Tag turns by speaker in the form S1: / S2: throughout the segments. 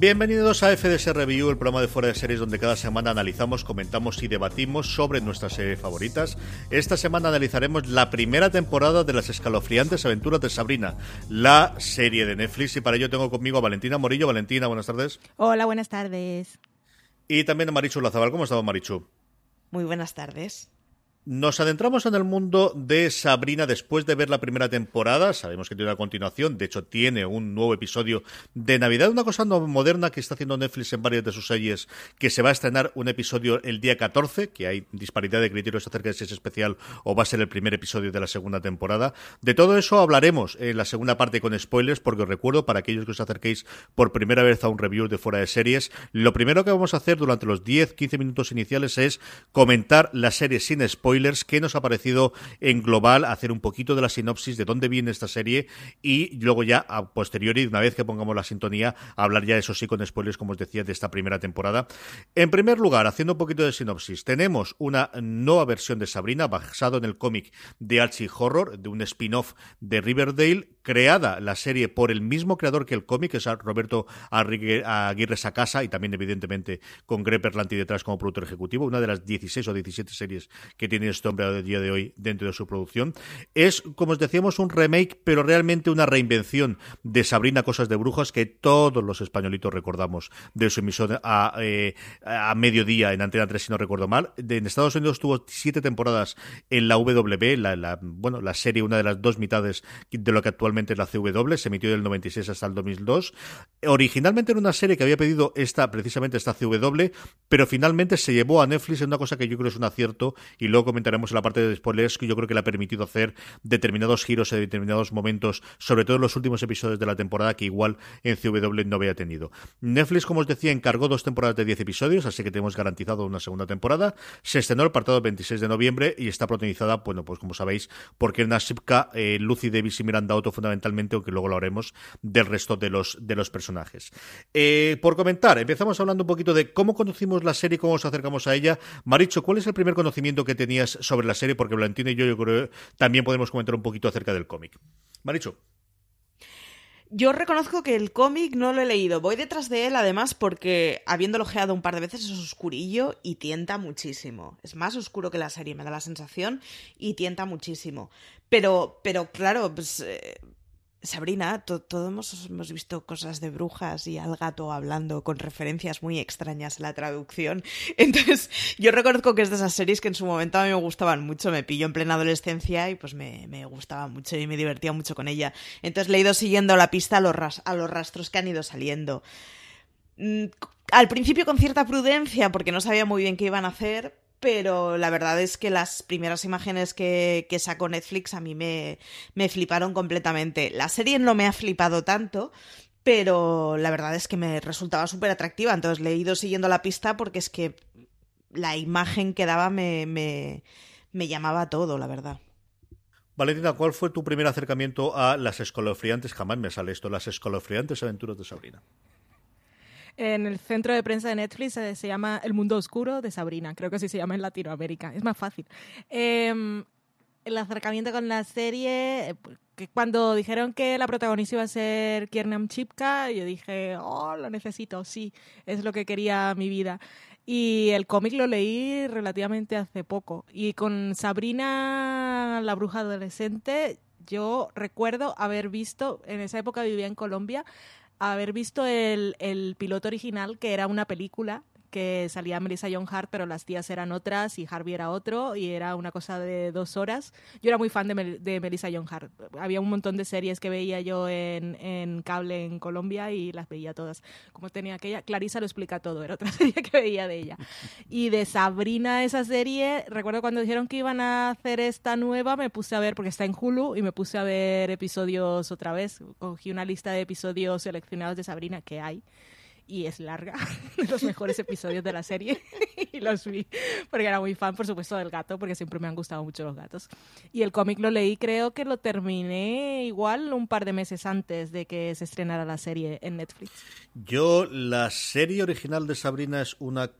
S1: Bienvenidos a FDS Review, el programa de fuera de series donde cada semana analizamos, comentamos y debatimos sobre nuestras series favoritas. Esta semana analizaremos la primera temporada de las escalofriantes aventuras de Sabrina, la serie de Netflix. Y para ello tengo conmigo a Valentina Morillo. Valentina, buenas tardes.
S2: Hola, buenas tardes.
S1: Y también a Marichu Lazabal. ¿Cómo estamos, Marichu?
S3: Muy buenas tardes.
S1: Nos adentramos en el mundo de Sabrina después de ver la primera temporada. Sabemos que tiene una continuación, de hecho tiene un nuevo episodio de Navidad, una cosa no moderna que está haciendo Netflix en varias de sus series, que se va a estrenar un episodio el día 14, que hay disparidad de criterios acerca de si es especial o va a ser el primer episodio de la segunda temporada. De todo eso hablaremos en la segunda parte con spoilers, porque os recuerdo, para aquellos que os acerquéis por primera vez a un review de fuera de series, lo primero que vamos a hacer durante los 10-15 minutos iniciales es comentar la serie sin spoilers spoilers, qué nos ha parecido en global, hacer un poquito de la sinopsis de dónde viene esta serie y luego ya a posteriori, una vez que pongamos la sintonía, hablar ya eso sí con spoilers, como os decía, de esta primera temporada. En primer lugar, haciendo un poquito de sinopsis, tenemos una nueva versión de Sabrina basado en el cómic de Archie Horror, de un spin-off de Riverdale, creada la serie por el mismo creador que el cómic, que es Roberto Aguirre Sacasa, y también evidentemente con Greg Berlanti detrás como productor ejecutivo, una de las 16 o 17 series que tiene este hombre a día de hoy dentro de su producción. Es, como os decíamos, un remake, pero realmente una reinvención de Sabrina Cosas de Brujas que todos los españolitos recordamos de su emisión a, eh, a mediodía en Antena 3, si no recuerdo mal. en Estados Unidos tuvo siete temporadas en la W, la, bueno, la serie, una de las dos mitades de lo que actualmente es la CW, se emitió del 96 hasta el 2002. Originalmente era una serie que había pedido esta, precisamente esta CW, pero finalmente se llevó a Netflix en una cosa que yo creo es un acierto y luego comentaremos en la parte de spoilers que yo creo que le ha permitido hacer determinados giros en determinados momentos, sobre todo en los últimos episodios de la temporada que igual en CW no había tenido. Netflix, como os decía, encargó dos temporadas de 10 episodios, así que tenemos garantizado una segunda temporada. Se estrenó el partado el 26 de noviembre y está protagonizada, bueno, pues como sabéis, porque Kierna Shipka, eh, Lucy Davis y Miranda Otto fundamentalmente, aunque luego lo haremos del resto de los, de los personajes. Eh, por comentar, empezamos hablando un poquito de cómo conocimos la serie, cómo nos acercamos a ella. Maricho, ¿cuál es el primer conocimiento que sobre la serie, porque Valentina y yo, yo creo también podemos comentar un poquito acerca del cómic. Maricho.
S3: Yo reconozco que el cómic no lo he leído. Voy detrás de él, además, porque habiéndolo geado un par de veces es oscurillo y tienta muchísimo. Es más oscuro que la serie, me da la sensación, y tienta muchísimo. Pero, pero claro, pues, eh, Sabrina, todos hemos, visto cosas de brujas y al gato hablando con referencias muy extrañas en la traducción. Entonces, yo reconozco que es de esas series que en su momento a mí me gustaban mucho. Me pilló en plena adolescencia y pues me, me gustaba mucho y me divertía mucho con ella. Entonces le he ido siguiendo la pista a los, a los rastros que han ido saliendo. Mm, al principio con cierta prudencia, porque no sabía muy bien qué iban a hacer, pero la verdad es que las primeras imágenes que, sacó Netflix a mí me, me fliparon completamente. La serie no me ha flipado tanto, pero la verdad es que me resultaba súper atractiva, entonces le he ido siguiendo la pista porque es que la imagen que daba me, me, me llamaba todo, la verdad.
S1: Valentina, ¿cuál fue tu primer acercamiento a las escolofriantes? Jamás me sale esto, las escolofriantes aventuras de Sabrina
S2: en el centro de prensa de Netflix se, llama El Mundo Oscuro de Sabrina, creo que así se llama en Latinoamérica, es más fácil. Em, el acercamiento con la serie, que cuando dijeron que la protagonista iba a ser Kiernam Chipka, yo dije, oh, lo necesito, sí, es lo que quería mi vida. Y el cómic lo leí relativamente hace poco. Y con Sabrina, la bruja adolescente, yo recuerdo haber visto, en esa época vivía en Colombia, haber visto el, el piloto original, que era una película que salía Melissa John Hart, pero las tías eran otras y Harvey era otro y era una cosa de dos horas. Yo era muy fan de, de Melissa John Hart. Había un montón de series que veía yo en, en, cable en Colombia y las veía todas. Como tenía aquella, Clarisa lo explica todo, era otra serie que veía de ella. Y de Sabrina, esa serie, recuerdo cuando dijeron que iban a hacer esta nueva, me puse a ver, porque está en Hulu, y me puse a ver episodios otra vez. Cogí una lista de episodios seleccionados de Sabrina que hay y es larga, de los mejores episodios de la serie, y los vi porque era muy fan, por supuesto, del gato, porque siempre me han gustado mucho los gatos. Y el cómic lo leí, creo que lo terminé igual un par de meses antes de que se estrenara la serie en Netflix.
S1: Yo, la serie original de Sabrina es una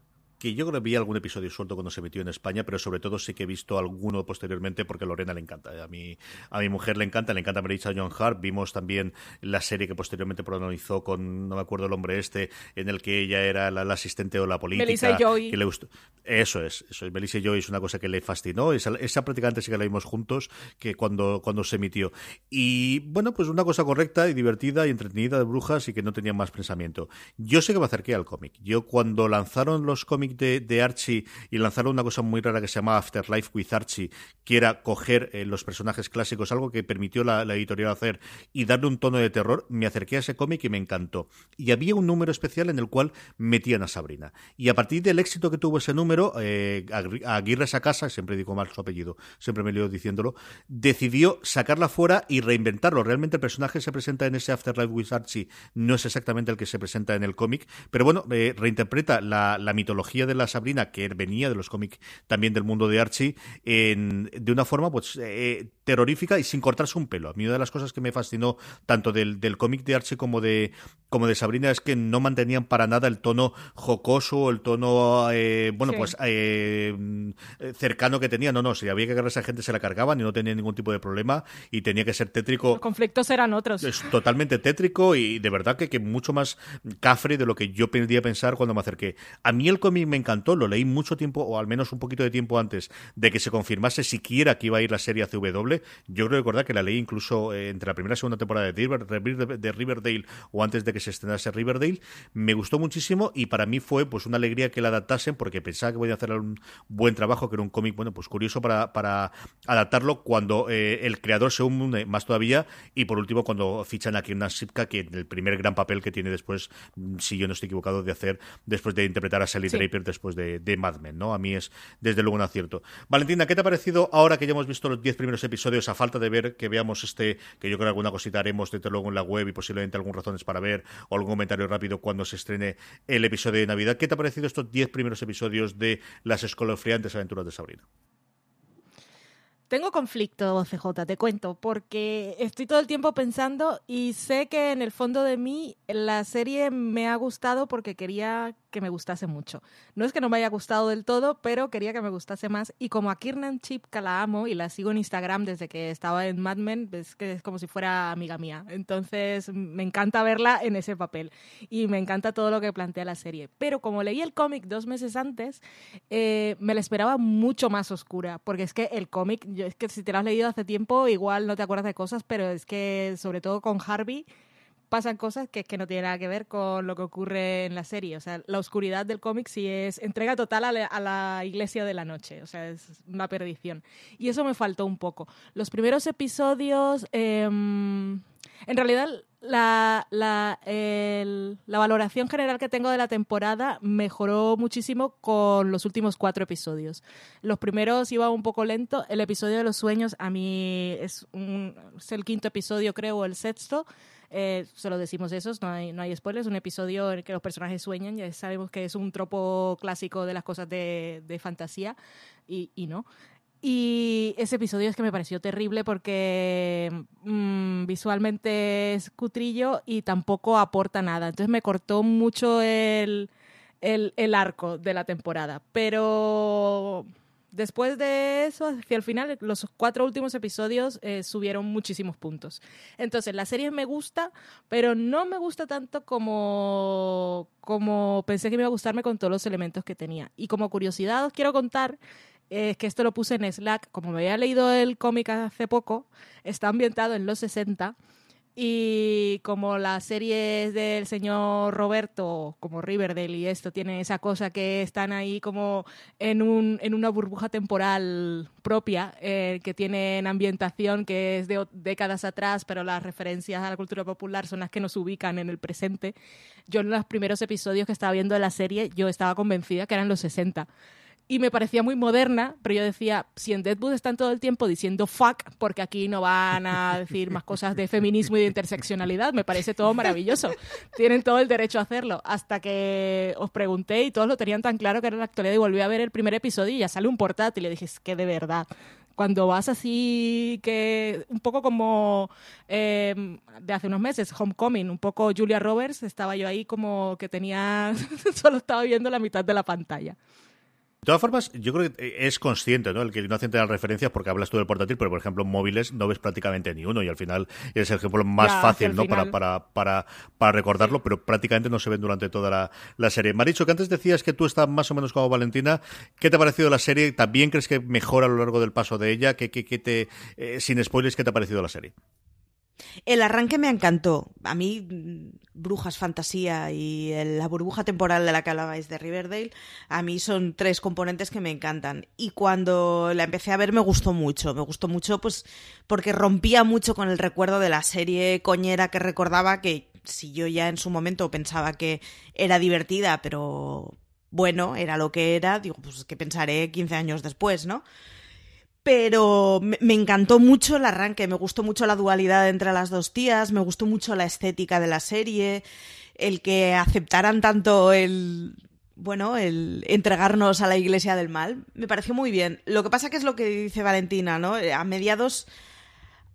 S1: que yo creo que vi algún episodio suelto cuando se emitió en España, pero sobre todo sí que he visto alguno posteriormente porque a Lorena le encanta. A mi, a mi mujer le encanta, le encanta Melissa John Hart. Vimos también la serie que posteriormente protagonizó con, no me acuerdo el hombre este, en el que ella era la, asistente o la política.
S2: Melissa Joy.
S1: Que le gustó. Eso es, eso es. Melissa Joy es una cosa que le fascinó. Esa, esa prácticamente sí que la vimos juntos que cuando, cuando se emitió. Y bueno, pues una cosa correcta y divertida y entretenida de brujas y que no tenía más pensamiento. Yo sé que me acerqué al cómic. Yo cuando lanzaron los cómics de, Archie y lanzaron una cosa muy rara que se llamaba Afterlife with Archie, que era coger eh, los personajes clásicos, algo que permitió la, editorial hacer y darle un tono de terror, me acerqué a ese cómic y me encantó. Y había un número especial en el cual metían a Sabrina. Y a partir del éxito que tuvo ese número, eh, Aguirre Sacasa, siempre digo mal su apellido, siempre me lío diciéndolo, decidió sacarla fuera y reinventarlo. Realmente el personaje que se presenta en ese Afterlife with Archie no es exactamente el que se presenta en el cómic, pero bueno, eh, reinterpreta la, mitología de la Sabrina, que venía de los cómics también del mundo de Archie, en, de una forma pues eh, terrorífica y sin cortarse un pelo. A mí una de las cosas que me fascinó tanto del, del cómic de Archie como de, como de Sabrina es que no mantenían para nada el tono jocoso, el tono, eh, bueno, sí. pues eh, cercano que tenía. No, no, si había que agarrar a esa gente se la cargaban y no tenía ningún tipo de problema y tenía que ser tétrico.
S2: Los conflictos eran otros.
S1: Es totalmente tétrico y de verdad que, que mucho más cafre de lo que yo podía pensar cuando me acerqué. A mí el cómic me encantó, lo leí mucho tiempo, o al menos un poquito de tiempo antes de que se confirmase siquiera que iba a ir la serie a CW. Yo creo recordar que la leí incluso eh, entre la primera y segunda temporada de, River, de, Riverdale o antes de que se estrenase Riverdale. Me gustó muchísimo y para mí fue pues una alegría que la adaptasen porque pensaba que voy a hacer un buen trabajo, que era un cómic, bueno, pues curioso para, para adaptarlo cuando eh, el creador se une más todavía y por último cuando fichan a Kiernan Sipka, que el primer gran papel que tiene después, si yo no estoy equivocado, de hacer después de interpretar a Sally sí. Draper después de, Mad Men, ¿no? A mí es desde luego un acierto. Valentina, ¿qué te ha parecido ahora que ya hemos visto los 10 primeros episodios, a falta de ver que veamos este, que yo creo que alguna cosita haremos desde luego en la web y posiblemente algún razones para ver o algún comentario rápido cuando se estrene el episodio de Navidad? ¿Qué te ha parecido estos 10 primeros episodios de las escolofriantes aventuras de Sabrina?
S2: Tengo conflicto, CJ, te cuento, porque estoy todo el tiempo pensando y sé que en el fondo de mí la serie me ha gustado porque quería que me gustase mucho. No es que no me haya gustado del todo, pero quería que me gustase más. Y como a Kiernan Chipka la amo y la sigo en Instagram desde que estaba en Mad Men, es que es como si fuera amiga mía. Entonces me encanta verla en ese papel y me encanta todo lo que plantea la serie. Pero como leí el cómic dos meses antes, eh, me la esperaba mucho más oscura, porque es que el cómic, es que si te lo has leído hace tiempo, igual no te acuerdas de cosas, pero es que sobre todo con Harvey pasan cosas que que no tienen nada que ver con lo que ocurre en la serie. O sea, la oscuridad del cómic sí es entrega total a la, a la, iglesia de la noche. O sea, es una perdición. Y eso me faltó un poco. Los primeros episodios, eh, en realidad, la, la, el, la valoración general que tengo de la temporada mejoró muchísimo con los últimos cuatro episodios. Los primeros iba un poco lento. El episodio de los sueños a mí es, un, es el quinto episodio, creo, o el sexto. Eh, solo decimos eso, no hay, no hay spoilers, un episodio en el que los personajes sueñan, ya sabemos que es un tropo clásico de las cosas de, de fantasía y, y, no. Y ese episodio es que me pareció terrible porque mmm, visualmente es cutrillo y tampoco aporta nada. Entonces me cortó mucho el, el, el arco de la temporada. Pero después de eso, hacia el final, los cuatro últimos episodios eh, subieron muchísimos puntos. Entonces, la serie me gusta, pero no me gusta tanto como, como pensé que me iba a gustarme con todos los elementos que tenía. Y como curiosidad os quiero contar que esto lo puse en Slack, como me había leído el cómic hace poco, está ambientado en los 60 y como las series del señor Roberto, como Riverdale y esto, tiene esa cosa que están ahí como en, un, en una burbuja temporal propia, eh, que tienen ambientación que es de décadas atrás, pero las referencias a la cultura popular son las que nos ubican en el presente. Yo en los primeros episodios que estaba viendo de la serie, yo estaba convencida que eran los 60 y me parecía muy moderna, pero yo decía, si en Deadwood están todo el tiempo diciendo fuck, porque aquí no van a decir más cosas de feminismo y de interseccionalidad, me parece todo maravilloso. Tienen todo el derecho a hacerlo. Hasta que os pregunté y todos lo tenían tan claro que era la actualidad y volví a ver el primer episodio y ya sale un portátil y le dije, es que de verdad, cuando vas así que un poco como eh, de hace unos meses, Homecoming, un poco Julia Roberts, estaba yo ahí como que tenía, solo estaba viendo la mitad de la pantalla.
S1: De todas formas, yo creo que es consciente, ¿no? El que no hacen las referencias porque hablas tú del portátil, pero por ejemplo en móviles no ves prácticamente ni uno y al final es el ejemplo más fácil, ¿no? Para, para, para, para, recordarlo, pero prácticamente no se ven durante toda la, la serie. Maricho, que antes decías que tú estás más o menos como Valentina. ¿Qué te ha parecido la serie? ¿También crees que mejora a lo largo del paso de ella? ¿Qué, qué, qué te, eh, sin spoilers, qué te ha parecido la serie?
S3: El arranque me encantó. A mí, Brujas Fantasía y la burbuja temporal de la que hablabais de Riverdale, a mí son tres componentes que me encantan. Y cuando la empecé a ver me gustó mucho. Me gustó mucho pues porque rompía mucho con el recuerdo de la serie coñera que recordaba que si yo ya en su momento pensaba que era divertida, pero bueno, era lo que era, digo, pues que pensaré 15 años después, ¿no? Pero me, encantó mucho el arranque, me gustó mucho la dualidad entre las dos tías, me gustó mucho la estética de la serie, el que aceptaran tanto el bueno, el entregarnos a la iglesia del mal, me pareció muy bien. Lo que pasa que es lo que dice Valentina, ¿no? A mediados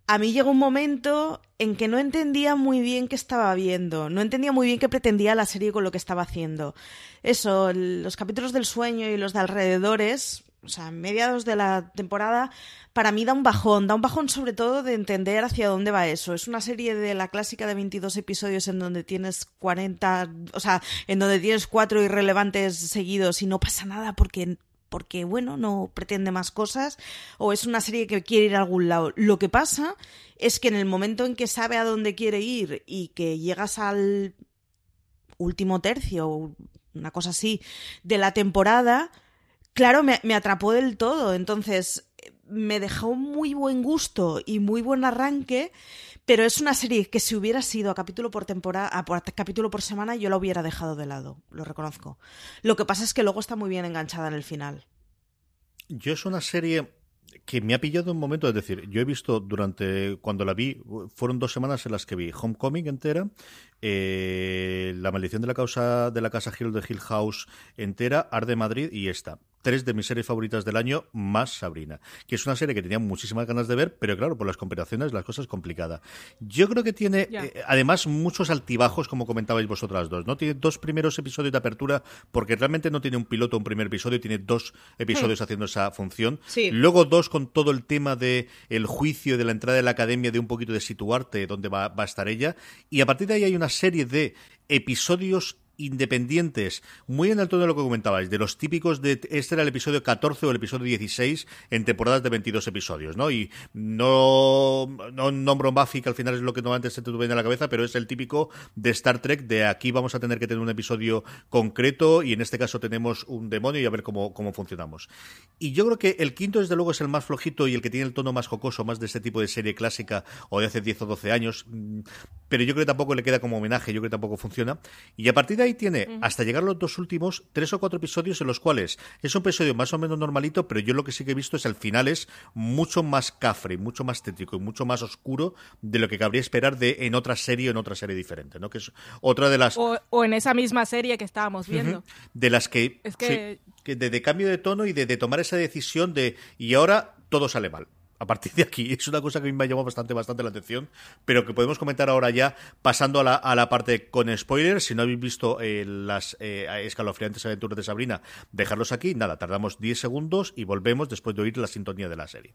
S3: a mí llegó un momento en que no entendía muy bien qué estaba viendo, no entendía muy bien qué pretendía la serie con lo que estaba haciendo. Eso, los capítulos del sueño y los de alrededores o sea, mediados de la temporada, para mí da un bajón, da un bajón sobre todo de entender hacia dónde va eso. Es una serie de la clásica de 22 episodios en donde tienes 40, o sea, en donde tienes cuatro irrelevantes seguidos y no pasa nada porque porque bueno, no pretende más cosas o es una serie que quiere ir a algún lado. Lo que pasa es que en el momento en que sabe a dónde quiere ir y que llegas al último tercio, una cosa así, de la temporada, claro, me, atrapó del todo. Entonces, me dejó muy buen gusto y muy buen arranque, pero es una serie que si hubiera sido a capítulo por temporada, a capítulo por semana, yo la hubiera dejado de lado, lo reconozco. Lo que pasa es que luego está muy bien enganchada en el final.
S1: Yo es una serie que me ha pillado un momento, es decir, yo he visto durante, cuando la vi, fueron dos semanas en las que vi Homecoming entera, eh, La maldición de la causa de la casa Hill de Hill House entera, Arde Madrid y esta tres de mis series favoritas del año, más Sabrina, que es una serie que tenía muchísimas ganas de ver, pero claro, por las comparaciones las cosas complicadas. Yo creo que tiene, eh, además, muchos altibajos, como comentabais vosotras dos, ¿no? Tiene dos primeros episodios de apertura, porque realmente no tiene un piloto, un primer episodio, tiene dos episodios hmm. haciendo esa función. Luego dos con todo el tema de el juicio, de la entrada de la academia, de un poquito de situarte dónde va, va a estar ella. Y a partir de ahí hay una serie de episodios independientes, muy en el tono de lo que comentabais, de los típicos de este era el episodio 14 o el episodio 16 en temporadas de 22 episodios, ¿no? Y no, no nombro Buffy, que al final es lo que normalmente se te viene a la cabeza, pero es el típico de Star Trek, de aquí vamos a tener que tener un episodio concreto y en este caso tenemos un demonio y a ver cómo, cómo funcionamos. Y yo creo que el quinto, desde luego, es el más flojito y el que tiene el tono más jocoso, más de este tipo de serie clásica o de hace 10 o 12 años, mm, pero yo creo que tampoco le queda como homenaje, yo creo que tampoco funciona. Y a partir de ahí tiene, hasta llegar a los dos últimos, tres o cuatro episodios en los cuales es un episodio más o menos normalito, pero yo lo que sí que he visto es el final es mucho más cafre, mucho más tétrico y mucho más oscuro de lo que cabría esperar de en otra serie o en otra serie diferente, ¿no? Que es otra de las...
S2: O, en esa misma serie que estábamos viendo.
S1: De las que... Es que... de, cambio de tono y de tomar esa decisión de... Y ahora todo sale mal a partir de aquí. Es una cosa que me ha llamado bastante, bastante la atención, pero que podemos comentar ahora ya, pasando a la, a la parte con spoilers. Si no habéis visto eh, las eh, escalofriantes aventuras de Sabrina, dejarlos aquí. Nada, tardamos 10 segundos y volvemos después de oír la sintonía de la serie.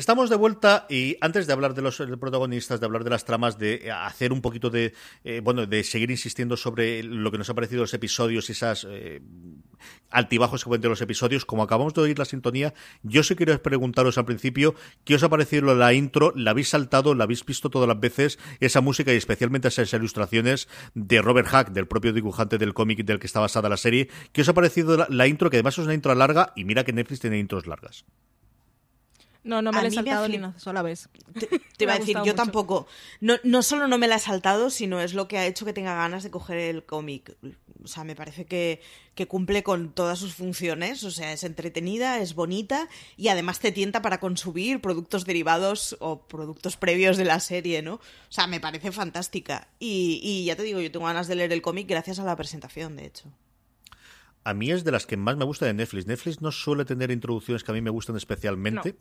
S1: Estamos de vuelta y antes de hablar de los protagonistas, de hablar de las tramas, de hacer un poquito de, eh, bueno, de seguir insistiendo sobre lo que nos ha parecido los episodios y esas eh, altibajos que cuentan los episodios, como acabamos de oír la sintonía, yo sí quiero preguntaros al principio qué os ha parecido la intro, la habéis saltado, la habéis visto todas las veces, esa música y especialmente esas ilustraciones de Robert Hack, del propio dibujante del cómic del que está basada la serie, qué os ha parecido la intro, que además es una intro larga y mira que Netflix tiene intros largas.
S2: No, no me la he saltado ni una sola vez.
S3: Te, iba a decir, yo tampoco. No, no solo no me la he saltado, sino es lo que ha hecho que tenga ganas de coger el cómic. O sea, me parece que, que, cumple con todas sus funciones. O sea, es entretenida, es bonita y además te tienta para consumir productos derivados o productos previos de la serie, ¿no? O sea, me parece fantástica. Y, y ya te digo, yo tengo ganas de leer el cómic gracias a la presentación, de hecho
S1: a mí es de las que más me gusta de Netflix. Netflix no suele tener introducciones que a mí me gustan especialmente.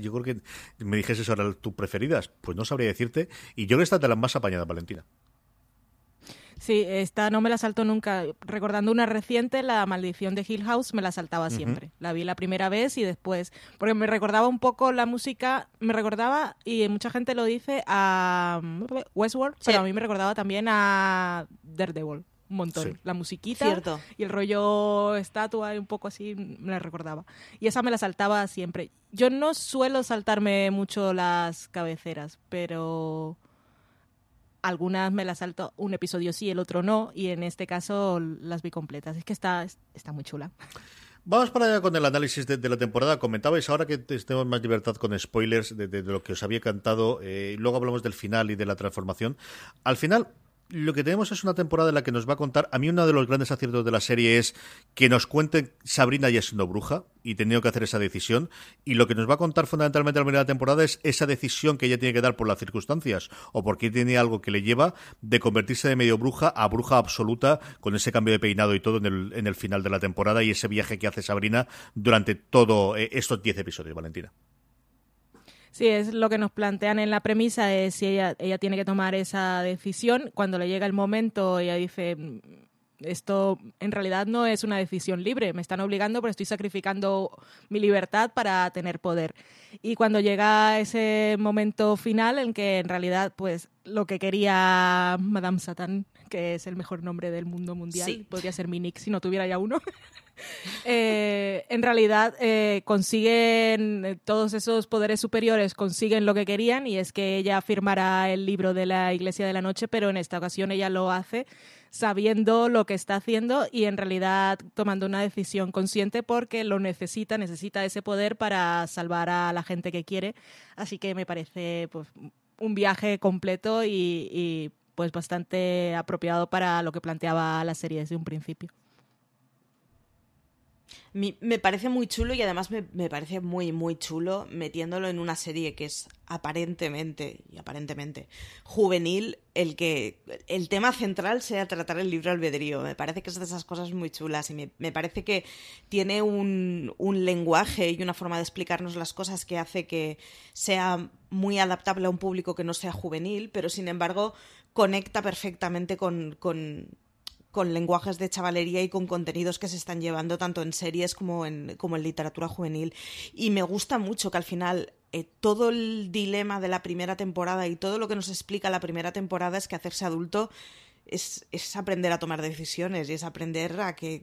S1: Yo creo que me dijese ahora tus preferidas, pues no sabría decirte. Y yo creo que esta de las más apañadas, Valentina.
S2: Sí, esta no me la saltó nunca. Recordando una reciente, La maldición de Hill House, me la saltaba siempre. La vi la primera vez y después, porque me recordaba un poco la música, me recordaba, y mucha gente lo dice, a mm, Westworld, pero a mí me recordaba también a Daredevil un montón. La musiquita y el rollo estatua un poco así me la recordaba. Y esa me la saltaba siempre. Yo no suelo saltarme mucho las cabeceras, pero algunas me las salto un episodio sí, el otro no, y en este caso las vi completas. Es que está, está muy chula.
S1: Vamos para allá con el análisis de, la temporada. Comentabais ahora que tenemos más libertad con spoilers de, lo que os había cantado. Eh, luego hablamos del final y de la transformación. Al final, lo que tenemos es una temporada en la que nos va a contar. A mí, uno de los grandes aciertos de la serie es que nos cuenten Sabrina ya siendo bruja y teniendo que hacer esa decisión. Y lo que nos va a contar fundamentalmente la primera temporada es esa decisión que ella tiene que dar por las circunstancias o porque tiene algo que le lleva de convertirse de medio bruja a bruja absoluta con ese cambio de peinado y todo en el, en el final de la temporada y ese viaje que hace Sabrina durante todos eh, estos 10 episodios, Valentina.
S2: Sí, es lo que nos plantean en la premisa, es si ella, ella tiene que tomar esa decisión. Cuando le llega el momento, ella dice, mm, esto en realidad no es una decisión libre, me están obligando, pero estoy sacrificando mi libertad para tener poder. Y cuando llega ese momento final en que en realidad pues lo que quería Madame Satan, que es el mejor nombre del mundo mundial, podría ser mi nick si no tuviera ya uno. Eh, en realidad eh, consiguen eh, todos esos poderes superiores consiguen lo que querían y es que ella firmara el libro de la Iglesia de la Noche, pero en esta ocasión ella lo hace sabiendo lo que está haciendo y en realidad tomando una decisión consciente porque lo necesita, necesita ese poder para salvar a la gente que quiere. Así que me parece pues, un viaje completo y, y pues bastante apropiado para lo que planteaba la serie desde un principio
S3: me parece muy chulo y además me, parece muy, muy chulo metiéndolo en una serie que es aparentemente, y aparentemente, juvenil, el que el tema central sea tratar el libro albedrío. Me parece que es de esas cosas muy chulas y me, me parece que tiene un, un lenguaje y una forma de explicarnos las cosas que hace que sea muy adaptable a un público que no sea juvenil, pero sin embargo conecta perfectamente con, con con lenguajes de chavalería y con contenidos que se están llevando tanto en series como en, como en literatura juvenil. Y me gusta mucho que al final eh, todo el dilema de la primera temporada y todo lo que nos explica la primera temporada es que hacerse adulto es, aprender a tomar decisiones y es aprender a que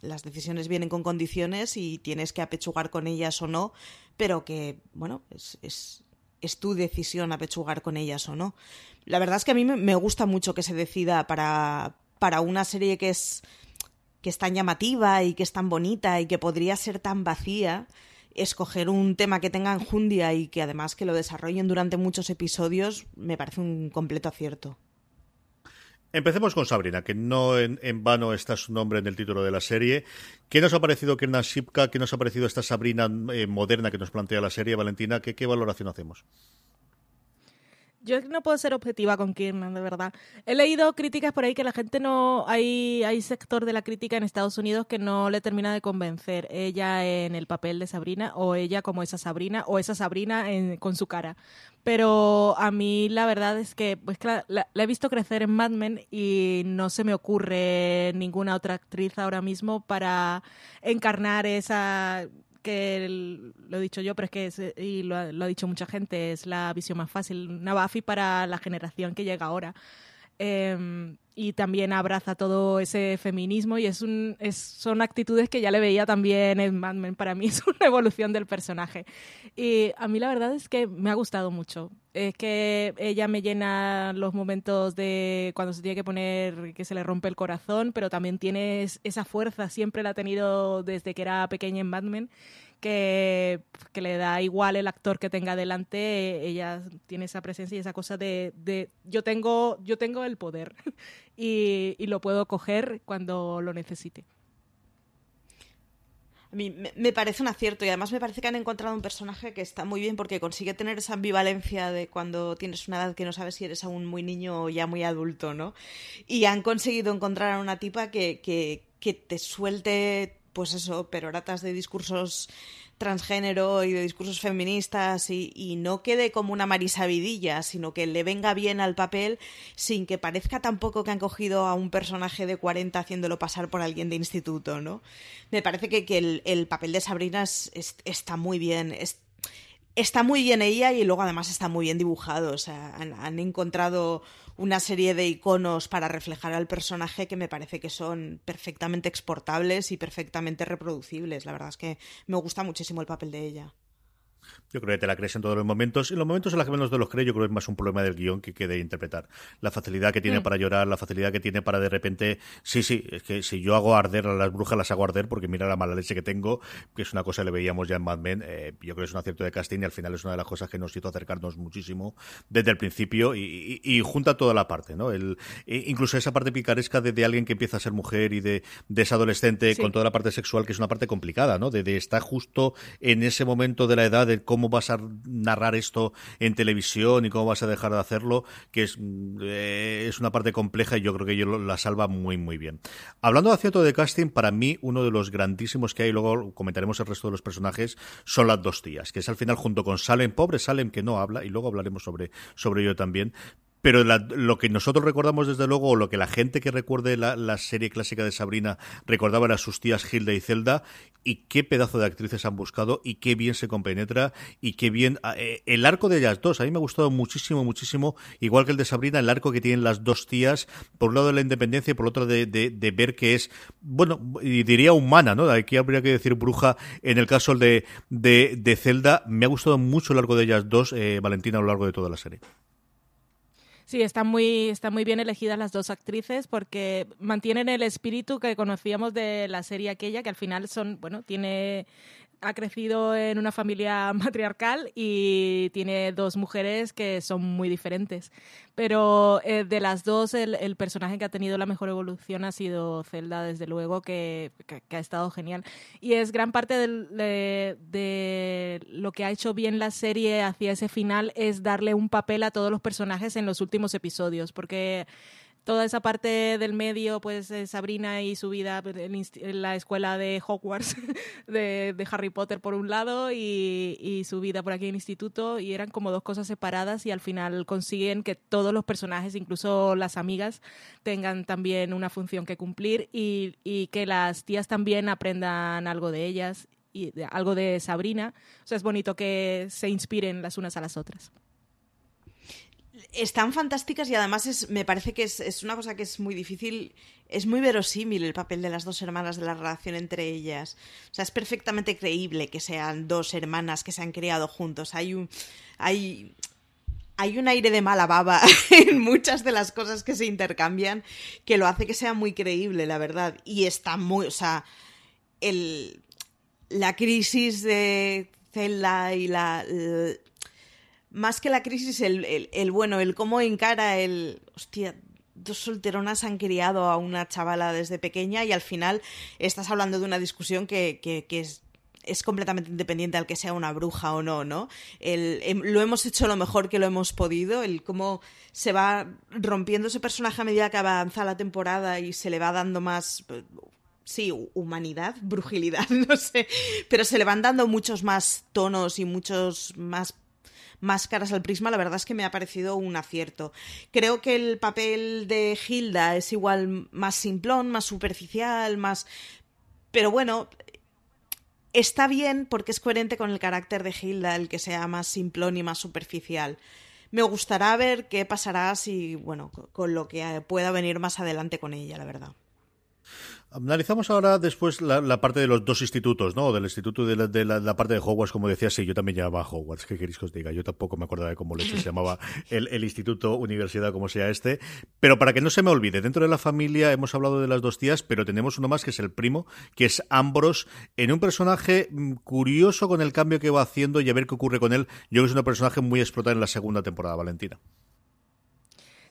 S3: las decisiones vienen con condiciones y tienes que apechugar con ellas o no, pero que, bueno, es, es, es tu decisión apechugar con ellas o no. La verdad es que a mí me gusta mucho que se decida para, para una serie que es que es tan llamativa y que es tan bonita y que podría ser tan vacía, escoger un tema que tenga enjundia y que además que lo desarrollen durante muchos episodios me parece un completo acierto.
S1: Empecemos con Sabrina, que no en, vano está su nombre en el título de la serie. ¿Qué nos ha parecido Kernan Shipka? ¿Qué nos ha parecido esta Sabrina eh, moderna que nos plantea la serie, Valentina? ¿Qué, qué valoración hacemos?
S2: Yo no puedo ser objetiva con Kiernan, de verdad. He leído críticas por ahí que la gente no. Hay, hay sector de la crítica en Estados Unidos que no le termina de convencer. Ella en el papel de Sabrina, o ella como esa Sabrina, o esa Sabrina con su cara. Pero a mí la verdad es que, pues claro, la, he visto crecer en Mad Men y no se me ocurre ninguna otra actriz ahora mismo para encarnar esa que lo he dicho yo, pero es que, es, y lo, lo, ha dicho mucha gente, es la visión más fácil. Una Buffy para la generación que llega ahora. Eh, y también abraza todo ese feminismo y es un, son actitudes que ya le veía también en Mad Men. Para mí es una evolución del personaje. Y a mí la verdad es que me ha gustado mucho. Es que ella me llena los momentos de cuando se tiene que poner que se le rompe el corazón, pero también tiene esa fuerza, siempre la ha tenido desde que era pequeña en Mad Men que, le da igual el actor que tenga delante, ella tiene esa presencia y esa cosa de, yo, tengo, yo tengo el poder y, lo puedo coger cuando lo necesite.
S3: A mí me, parece un acierto y además me parece que han encontrado un personaje que está muy bien porque consigue tener esa ambivalencia de cuando tienes una edad que no sabes si eres aún muy niño o ya muy adulto, ¿no? Y han conseguido encontrar a una tipa que, que te suelte pues eso, peroratas de discursos transgénero y de discursos feministas y, y, no quede como una marisabidilla, sino que le venga bien al papel sin que parezca tampoco que han cogido a un personaje de 40 haciéndolo pasar por alguien de instituto, ¿no? Me parece que, que el, el, papel de Sabrina es, es, está muy bien, está muy bien ella y luego además está muy bien dibujado, o sea, han, han encontrado una serie de iconos para reflejar al personaje que me parece que son perfectamente exportables y perfectamente reproducibles. La verdad es que me gusta muchísimo el papel de ella.
S1: Yo creo que te la crees en todos los momentos. En los momentos en los que menos de los creo, yo creo que es más un problema del guion que, que de interpretar. La facilidad que tiene mm. para llorar, la facilidad que tiene para de repente. Sí, sí, es que si yo hago arder a las brujas, las hago arder porque mira la mala leche que tengo, que es una cosa que le veíamos ya en Mad Men. Eh, yo creo que es un acierto de casting y al final es una de las cosas que nos hizo acercarnos muchísimo desde el principio y, y, y junta toda la parte, ¿no? El, incluso esa parte picaresca de, de, alguien que empieza a ser mujer y de, de esa adolescente sí. con toda la parte sexual, que es una parte complicada, ¿no? De, de estar justo en ese momento de la edad, de cómo vas a narrar esto en televisión y cómo vas a dejar de hacerlo, que es, eh, es una parte compleja y yo creo que yo la salva muy, muy bien. Hablando de acierto de casting, para mí uno de los grandísimos que hay, luego comentaremos el resto de los personajes, son las dos tías, que es al final junto con Salem, pobre Salem que no habla, y luego hablaremos sobre, sobre ello también, pero la, lo que nosotros recordamos desde luego, o lo que la gente que recuerde la, serie clásica de Sabrina recordaba eran sus tías Hilda y Zelda, y qué pedazo de actrices han buscado, y qué bien se compenetra, y qué bien... Eh, el arco de ellas dos, a mí me ha gustado muchísimo, muchísimo, igual que el de Sabrina, el arco que tienen las dos tías, por un lado de la independencia y por otro de, de, de ver que es, bueno, diría humana, ¿no? Aquí habría que decir bruja, en el caso de, de, de Zelda, me ha gustado mucho el arco de ellas dos, eh, Valentina, a lo largo de toda la serie.
S2: Sí, están muy, están muy bien elegidas las dos actrices porque mantienen el espíritu que conocíamos de la serie aquella, que al final son, bueno, tiene ha crecido en una familia matriarcal y tiene dos mujeres que son muy diferentes. Pero eh, de las dos, el, el, personaje que ha tenido la mejor evolución ha sido Zelda, desde luego, que, que, que ha estado genial. Y es gran parte de, de, de, lo que ha hecho bien la serie hacia ese final, es darle un papel a todos los personajes en los últimos episodios, porque toda esa parte del medio, pues eh, Sabrina y su vida en, en la escuela de Hogwarts, de, Harry Potter por un lado y, su vida por aquí en el instituto, y eran como dos cosas separadas y al final consiguen que todos los personajes, incluso las amigas, tengan también una función que cumplir y, que las tías también aprendan algo de ellas y algo de Sabrina. O sea, es bonito que se inspiren las unas a las otras
S3: están fantásticas y además es, me parece que es, es, una cosa que es muy difícil, es muy verosímil el papel de las dos hermanas, de la relación entre ellas. O sea, es perfectamente creíble que sean dos hermanas que se han criado juntos. Hay un, hay, hay un aire de mala baba en muchas de las cosas que se intercambian que lo hace que sea muy creíble, la verdad. Y está muy, o sea, el, la crisis de Zelda y la, más que la crisis, el, el, el, bueno, el cómo encara el. Hostia, dos solteronas han criado a una chavala desde pequeña y al final estás hablando de una discusión que, que, que es es completamente independiente al que sea una bruja o no, ¿no? El, el, lo hemos hecho lo mejor que lo hemos podido, el cómo se va rompiendo ese personaje a medida que avanza la temporada y se le va dando más sí, humanidad, brujilidad, no sé, pero se le van dando muchos más tonos y muchos más más caras al prisma, la verdad es que me ha parecido un acierto. Creo que el papel de Hilda es igual más simplón, más superficial, más... Pero bueno, está bien porque es coherente con el carácter de Hilda, el que sea más simplón y más superficial. Me gustará ver qué pasará si, bueno, con lo que pueda venir más adelante con ella, la verdad.
S1: Analizamos ahora después la, parte de los dos institutos, ¿no? Del instituto de, la, parte de Hogwarts, como decía, sí, yo también llamaba Hogwarts, ¿qué queréis que os diga? Yo tampoco me acordaba de cómo se llamaba el, instituto, universidad, como sea este. Pero para que no se me olvide, dentro de la familia hemos hablado de las dos tías, pero tenemos uno más que es el primo, que es Ambros, en un personaje mm, curioso con el cambio que va haciendo y a ver qué ocurre con él. Yo creo que es un personaje muy explotado en la segunda temporada, Valentina.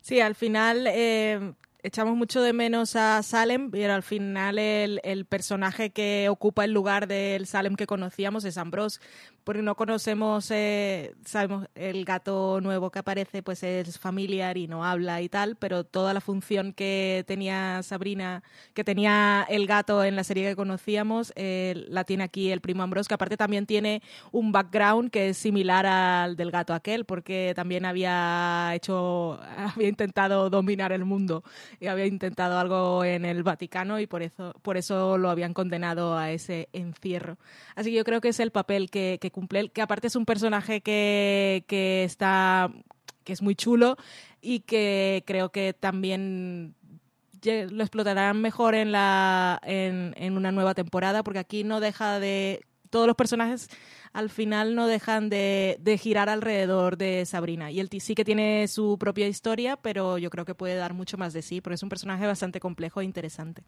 S2: Sí, al final eh, echamos mucho de menos a Salem, pero al final el, el, personaje que ocupa el lugar del Salem que conocíamos es Ambrose, porque no conocemos, eh, sabemos, el gato nuevo que aparece pues es familiar y no habla y tal, pero toda la función que tenía Sabrina, que tenía el gato en la serie que conocíamos, eh, la tiene aquí el primo Ambrose, que aparte también tiene un background que es similar al del gato aquel, porque también había hecho, había intentado dominar el mundo y había intentado algo en el Vaticano y por eso, por eso lo habían condenado a ese encierro. Así que yo creo que es el papel que, que cumple que aparte es un personaje que, que está que es muy chulo y que creo que también lo explotarán mejor en la en, en, una nueva temporada porque aquí no deja de todos los personajes al final no dejan de, girar alrededor de Sabrina y el sí que tiene su propia historia pero yo creo que puede dar mucho más de sí porque es un personaje bastante complejo e interesante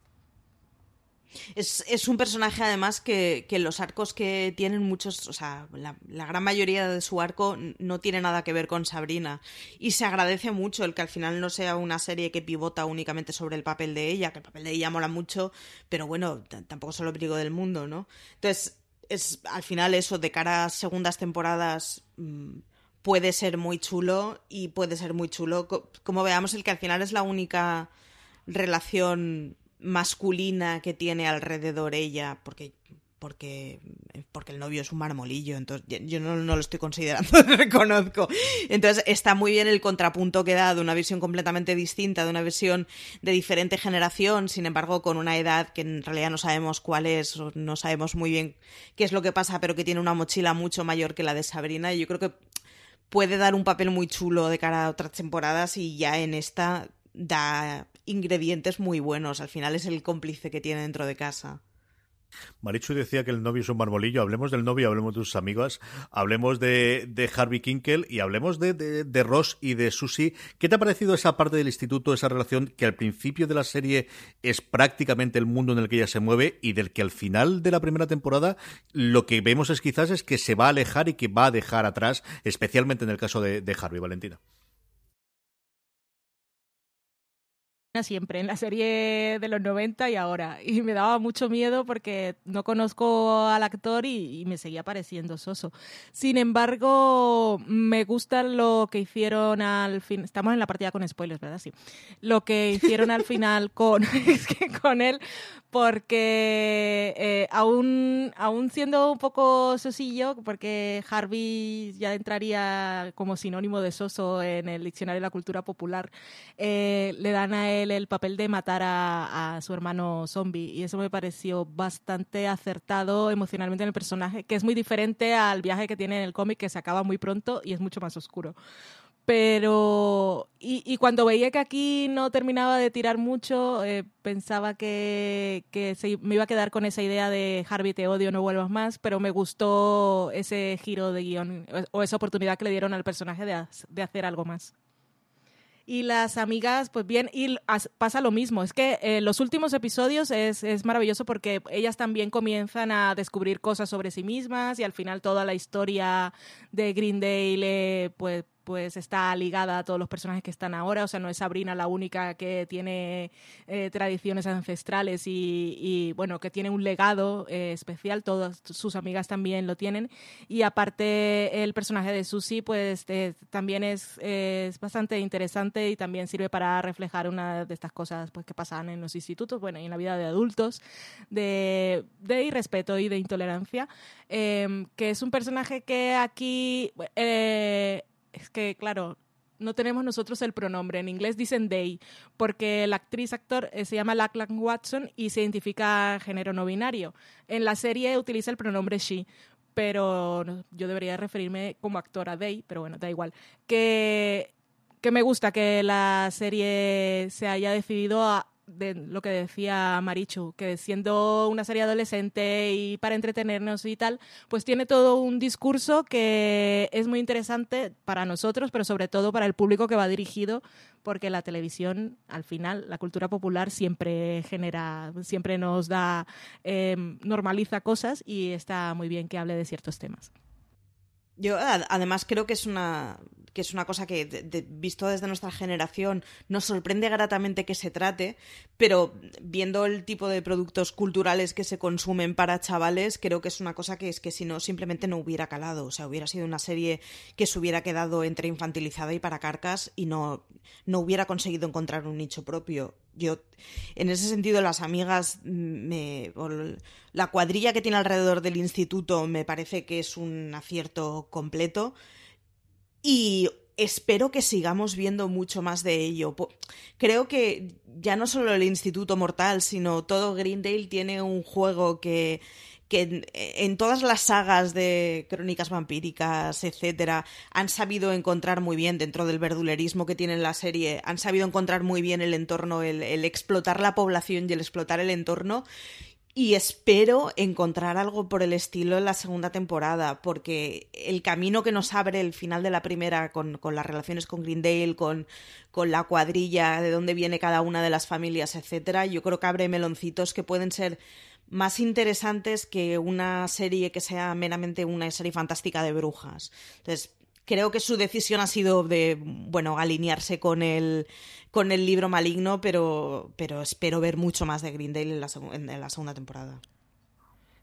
S3: es, es, un personaje además que, los arcos que tienen muchos, o sea, la, gran mayoría de su arco no tiene nada que ver con Sabrina. Y se agradece mucho el que al final no sea una serie que pivota únicamente sobre el papel de ella, que el papel de ella mola mucho, pero bueno, tampoco solo brigo del mundo, ¿no? Entonces, es al final eso, de cara a segundas temporadas. Mmm, puede ser muy chulo y puede ser muy chulo como veamos el que al final es la única relación masculina que tiene alrededor ella, porque porque, porque el novio es un marmolillo, entonces yo no, lo estoy considerando, reconozco. Entonces está muy bien el contrapunto que da de una visión completamente distinta, de una visión de diferente generación, sin embargo con una edad que en realidad no sabemos cuál es, no sabemos muy bien qué es lo que pasa, pero que tiene una mochila mucho mayor que la de Sabrina y yo creo que puede dar un papel muy chulo de cara a otras temporadas y ya en esta da ingredientes muy buenos. Al final es el cómplice que tiene dentro de casa.
S1: Marichu decía que el novio es un marmolillo. Hablemos del novio, hablemos de sus amigas, hablemos de, de Harvey Kinkel y hablemos de, de, Ross y de Susie. ¿Qué te ha parecido esa parte del instituto, esa relación que al principio de la serie es prácticamente el mundo en el que ella se mueve y del que al final de la primera temporada lo que vemos es quizás es que se va a alejar y que va a dejar atrás, especialmente en el caso de, de Harvey Valentina?
S2: Siempre en la serie de los 90 y ahora. Y me daba mucho miedo porque no conozco al actor y, me seguía pareciendo soso. Sin embargo, me gusta lo que hicieron al fin. Estamos en la partida con spoilers, ¿verdad? Sí. Lo que hicieron al final con, con él, porque eh, aún, aún siendo un poco sosillo, porque Harvey ya entraría como sinónimo de soso en el diccionario de la cultura popular, eh, le dan a él el papel de matar a, su hermano zombie y eso me pareció bastante acertado emocionalmente en el personaje, que es muy diferente al viaje que tiene en el cómic que se acaba muy pronto y es mucho más oscuro. Pero, y, cuando veía que aquí no terminaba de tirar mucho, eh, pensaba que, que se, me iba a quedar con esa idea de Harvey te odio, no vuelvas más, pero me gustó ese giro de guion o esa oportunidad que le dieron al personaje de, de hacer algo más y las amigas, pues bien, y pasa lo mismo. Es que eh, los últimos episodios es, es, maravilloso porque ellas también comienzan a descubrir cosas sobre sí mismas y al final toda la historia de Greendale, pues pues está ligada a todos los personajes que están ahora, o sea, no es Sabrina la única que tiene eh, tradiciones ancestrales y, bueno, que tiene un legado eh, especial, todas sus amigas también lo tienen, y aparte el personaje de Susie, pues eh, también es, bastante interesante y también sirve para reflejar una de estas cosas pues, que pasan en los institutos, bueno, y en la vida de adultos, de, de irrespeto y de intolerancia, que es un personaje que aquí es que, claro, no tenemos nosotros el pronombre. En inglés dicen they, porque la actriz-actor eh, se llama Lachlan Watson y se identifica género no binario. En la serie utiliza el pronombre she, pero yo debería referirme como actora they, pero bueno, da igual. Que, que me gusta que la serie se haya decidido a de lo que decía Marichu, que siendo una serie adolescente y para entretenernos y tal, pues tiene todo un discurso que es muy interesante para nosotros, pero sobre todo para el público que va dirigido, porque la televisión, al final, la cultura popular siempre genera, siempre nos da, em, normaliza cosas y está muy bien que hable de ciertos temas.
S3: Yo además creo que es una que es una cosa que, visto desde nuestra generación, nos sorprende gratamente que se trate, pero viendo el tipo de productos culturales que se consumen para chavales, creo que es una cosa que es que si no, simplemente no hubiera calado. O sea, hubiera sido una serie que se hubiera quedado entre infantilizada y para carcas y no, no hubiera conseguido encontrar un nicho propio. Yo, en ese sentido, las amigas, me, la cuadrilla que tiene alrededor del instituto me parece que es un acierto completo y espero que sigamos viendo mucho más de ello. Creo que ya no solo el Instituto Mortal, sino todo Greendale tiene un juego que que en todas las sagas de crónicas vampíricas, etcétera, han sabido encontrar muy bien dentro del verdulerismo que tiene la serie, han sabido encontrar muy bien el entorno, el, el explotar la población y el explotar el entorno. Y espero encontrar algo por el estilo en la segunda temporada, porque el camino que nos abre el final de la primera con, con las relaciones con Greendale, con, con la cuadrilla, de dónde viene cada una de las familias, etcétera, yo creo que abre meloncitos que pueden ser más interesantes que una serie que sea meramente una serie fantástica de brujas. Entonces, creo que su decisión ha sido de, bueno, alinearse con el, con el libro maligno, pero, pero espero ver mucho más de Greendale en la, en la segunda temporada.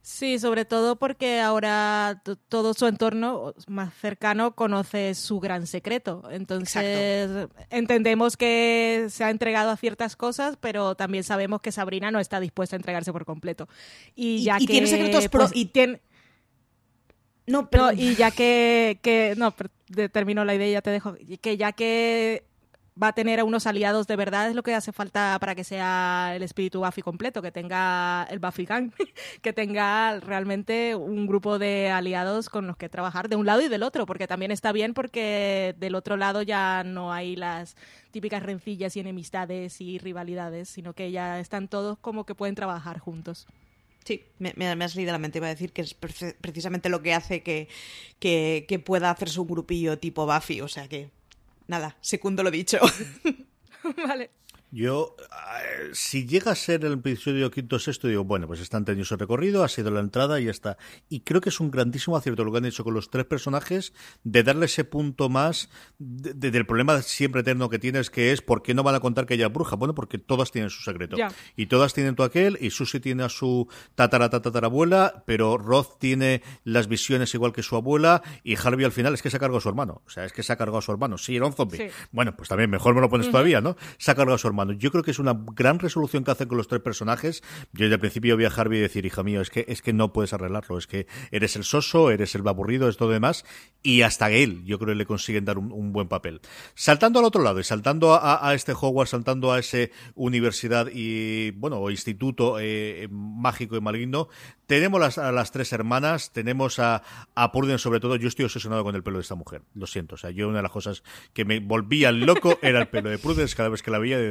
S2: Sí, sobre todo porque ahora todo su entorno más cercano conoce su gran secreto. Entonces entendemos que se ha entregado a ciertas cosas, pero también sabemos que Sabrina no está dispuesta a entregarse por completo. Y, ya que
S3: tiene secretos
S2: pues, y tiene no, pero... y ya que, que no, termino la idea y ya te dejo, que ya que va a tener a unos aliados de verdad es lo que hace falta para que sea el espíritu Buffy completo, que tenga el Buffy Gang, que tenga realmente un grupo de aliados con los que trabajar de un lado y del otro, porque también está bien porque del otro lado ya no hay las típicas rencillas y enemistades y rivalidades, sino que ya están todos como que pueden trabajar juntos.
S3: Sí, me, has leído la mente. Iba a decir que es precisamente lo que hace que, que, que pueda hacerse un grupillo tipo Buffy. O sea que, nada, segundo lo dicho.
S2: vale.
S1: Yo, si llega a ser el episodio quinto sexto, digo, bueno, pues están teniendo su recorrido, ha sido la entrada y ya está. Y creo que es un grandísimo acierto lo que han hecho con los tres personajes, de darle ese punto más del problema siempre eterno que tienes, que es ¿por qué no van a contar que ella es bruja? Bueno, porque todas tienen su secreto. Y todas tienen todo aquel, y Susie tiene a su tatara tatarabuela, pero Roth tiene las visiones igual que su abuela, y Harvey al final es que se ha cargado a su hermano. O sea, es que se ha cargado a su hermano. Sí, era un zombie. Bueno, pues también mejor me lo pones todavía, ¿no? Se ha cargado a su hermano. Yo creo que es una gran resolución que hacen con los tres personajes. Yo desde el principio voy a Harvey y decir, hija mío, es que, es que no puedes arreglarlo, es que eres el soso, eres el aburrido, es todo demás, y hasta él yo creo que le consiguen dar un, buen papel. Saltando al otro lado y saltando a, este Hogwarts, saltando a ese universidad y, bueno, o instituto eh, mágico y maligno, tenemos a las tres hermanas, tenemos a, a Purden sobre todo, yo estoy obsesionado con el pelo de esta mujer, lo siento, o sea, yo una de las cosas que me volvía loco era el pelo de Prudence cada vez que la veía de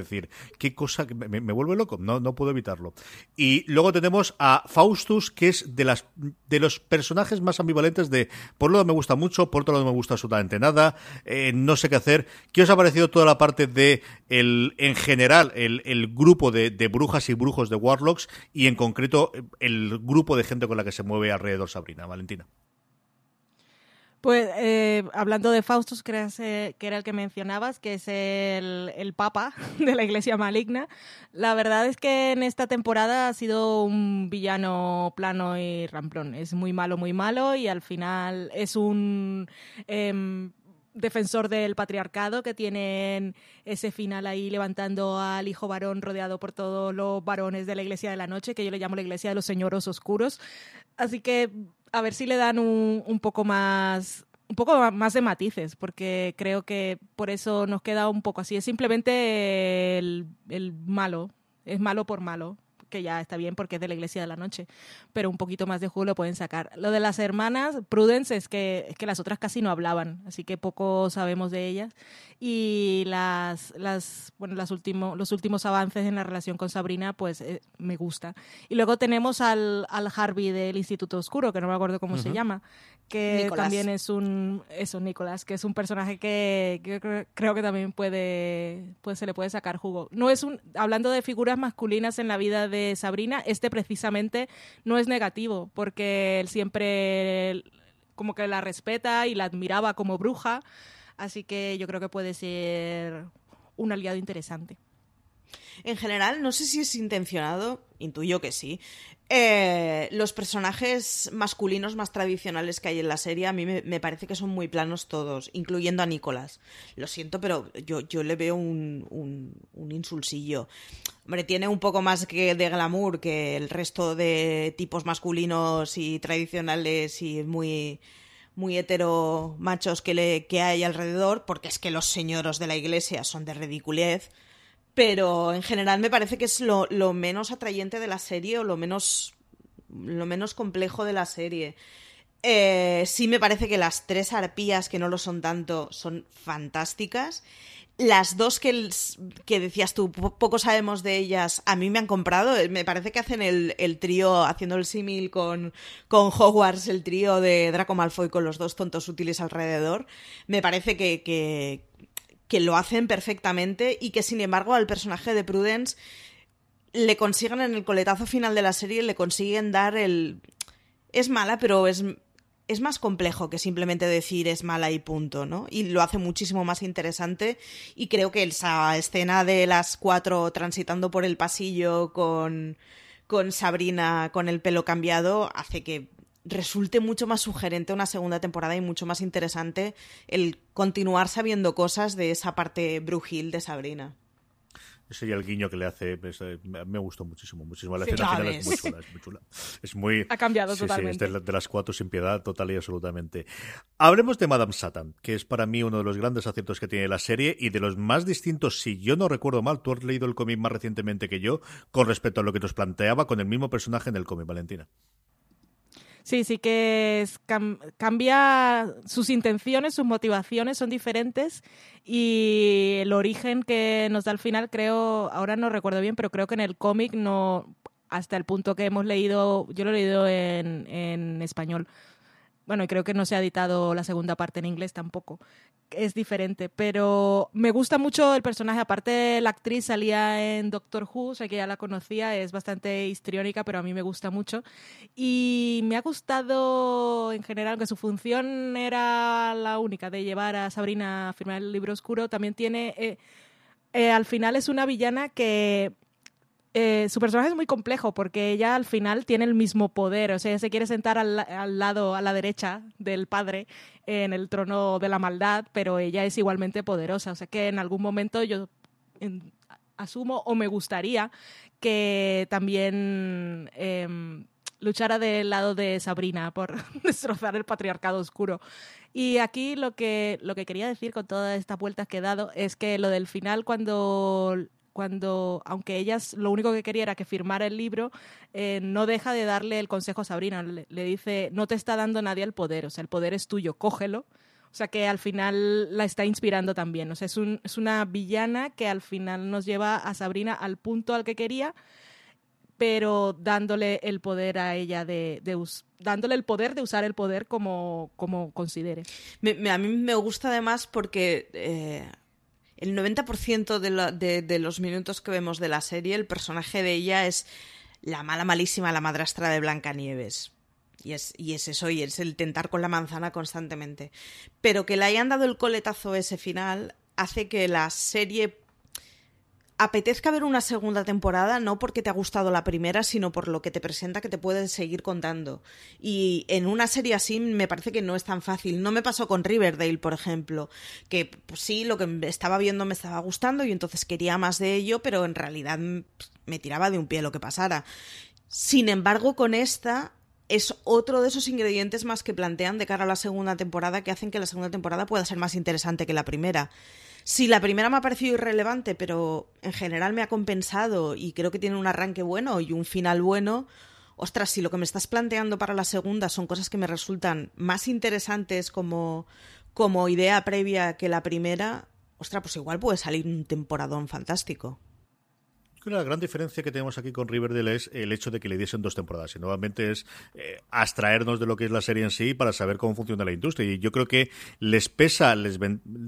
S1: qué cosa, que me, vuelve loco, no, no puedo evitarlo. Y luego tenemos a Faustus, que es de, las, de los personajes más ambivalentes de, por un lado me gusta mucho, por otro lado no me gusta absolutamente nada, eh, no sé qué hacer. ¿Qué os ha parecido toda la parte de, el, en general, el, el grupo de, de brujas y brujos de Warlocks y en concreto el grupo de gente con la que se mueve alrededor Sabrina, Valentina?
S2: Pues eh, hablando de Faustus, que, que era el que mencionabas, que es el, el, papa de la iglesia maligna, la verdad es que en esta temporada ha sido un villano plano y ramplón. Es muy malo, muy malo y al final es un... Em, defensor del patriarcado que tienen ese final ahí levantando al hijo varón rodeado por todos los varones de la iglesia de la noche, que yo le llamo la iglesia de los señoros oscuros. Así que a ver si le dan un, un poco más un poco más de matices, porque creo que por eso nos queda un poco así. Es simplemente el, el malo, es malo por malo que ya está bien porque es de la Iglesia de la Noche, pero un poquito más de jugo lo pueden sacar. Lo de las hermanas, Prudence es que, es que las otras casi no hablaban, así que poco sabemos de ellas. Y las, las, bueno, las último, los últimos avances en la relación con Sabrina, pues eh, me gusta. Y luego tenemos al, al Harvey del Instituto Oscuro, que no me acuerdo cómo se llama, que también es un, eso, Nicolás, que es un personaje que, que, creo que también puede, pues se le puede sacar jugo. No es un, hablando de figuras masculinas en la vida de Sabrina, este precisamente no es negativo, porque él siempre como que la respeta y la admiraba como bruja, así que yo creo que puede ser un aliado interesante.
S3: En general, no sé si es intencionado, intuyo que sí. Eh, los personajes masculinos más tradicionales que hay en la serie a mí me, parece que son muy planos todos, incluyendo a Nicolás. Lo siento, pero yo, yo le veo un, un, insulsillo. Hombre, tiene un poco más que de glamour que el resto de tipos masculinos y tradicionales y muy muy hetero machos que, le, que hay alrededor, porque es que los señoros de la iglesia son de ridiculez pero en general me parece que es lo, menos atrayente de la serie o lo menos, lo menos complejo de la serie. Eh, sí me parece que las tres arpías, que no lo son tanto, son fantásticas. Las dos que, que decías tú, poco sabemos de ellas, a mí me han comprado. Me parece que hacen el, trío, haciendo el símil con, con Hogwarts, el trío de Draco Malfoy con los dos tontos útiles alrededor. Me parece que lo hacen perfectamente y que sin embargo al personaje de Prudence le consiguen en el coletazo final de la serie, le consiguen dar el... Es mala, pero es, es más complejo que simplemente decir es mala y punto, ¿no? Y lo hace muchísimo más interesante y creo que esa escena de las cuatro transitando por el pasillo con, con Sabrina con el pelo cambiado hace que resulte mucho más sugerente una segunda temporada y mucho más interesante el continuar sabiendo cosas de esa parte brujil de Sabrina.
S1: Ese y el guiño que le hace pues, me gustó muchísimo, muchísimo. La escena final es muy chula, es muy chula. Es muy...
S2: Ha cambiado totalmente.
S1: Sí, es de, las cuatro sin piedad, total y absolutamente. Hablemos de Madame Satan, que es para mí uno de los grandes aciertos que tiene la serie y de los más distintos, si yo no recuerdo mal, tú has leído el cómic más recientemente que yo, con respecto a lo que nos planteaba con el mismo personaje en el cómic, Valentina.
S2: Sí, sí que cambia sus intenciones, sus motivaciones son diferentes y el origen que nos da al final, creo, ahora no recuerdo bien, pero creo que en el cómic no, hasta el punto que hemos leído, yo lo he leído en, en español, bueno, y creo que no se ha editado la segunda parte en inglés tampoco. Es diferente, pero me gusta mucho el personaje. Aparte, la actriz salía en Doctor Who, o que ya la conocía, es bastante histriónica, pero a mí me gusta mucho. Y me ha gustado en general, que su función era la única de llevar a Sabrina a firmar el libro oscuro. También tiene. Eh, eh, al final es una villana que eh, su personaje es muy complejo porque ella al final tiene el mismo poder, o sea, se quiere sentar al, al, lado, a la derecha del padre en el trono de la maldad, pero ella es igualmente poderosa, o sea que en algún momento yo asumo o me gustaría que también em, luchara del lado de Sabrina por destrozar el patriarcado oscuro. Y aquí lo que, lo que quería decir con todas estas vueltas que he dado es que lo del final cuando cuando, aunque ella lo único que quería era que firmara el libro, eh, no deja de darle el consejo a Sabrina. Le, dice, no te está dando nadie el poder, o sea, el poder es tuyo, cógelo. O sea, que al final la está inspirando también. O sea, es, un, es una villana que al final nos lleva a Sabrina al punto al que quería, pero dándole el poder a ella de, dándole el poder de usar el poder como, como considere.
S3: a mí me gusta además porque eh, el 90% de, de, los minutos que vemos de la serie, el personaje de ella es la mala, malísima, la madrastra de Blancanieves. Y es, y es eso, y es el tentar con la manzana constantemente. Pero que le hayan dado el coletazo ese final hace que la serie apetezca ver una segunda temporada, no porque te ha gustado la primera, sino por lo que te presenta que te puede seguir contando. Y en una serie así me parece que no es tan fácil. No me pasó con Riverdale, por ejemplo, que pues, sí, lo que estaba viendo me estaba gustando y entonces quería más de ello, pero en realidad me tiraba de un pie lo que pasara. Sin embargo, con esta es otro de esos ingredientes más que plantean de cara a la segunda temporada que hacen que la segunda temporada pueda ser más interesante que la primera. Si la primera me ha parecido irrelevante, pero en general me ha compensado y creo que tiene un arranque bueno y un final bueno, ostras, si lo que me estás planteando para la segunda son cosas que me resultan más interesantes como, como idea previa que la primera, ostras, pues igual puede salir un temporadón fantástico
S1: la gran diferencia que tenemos aquí con Riverdale es el hecho de que le diesen dos temporadas. Y nuevamente es eh, abstraernos de lo que es la serie en sí para saber cómo funciona la industria. Y yo creo que les pesa, les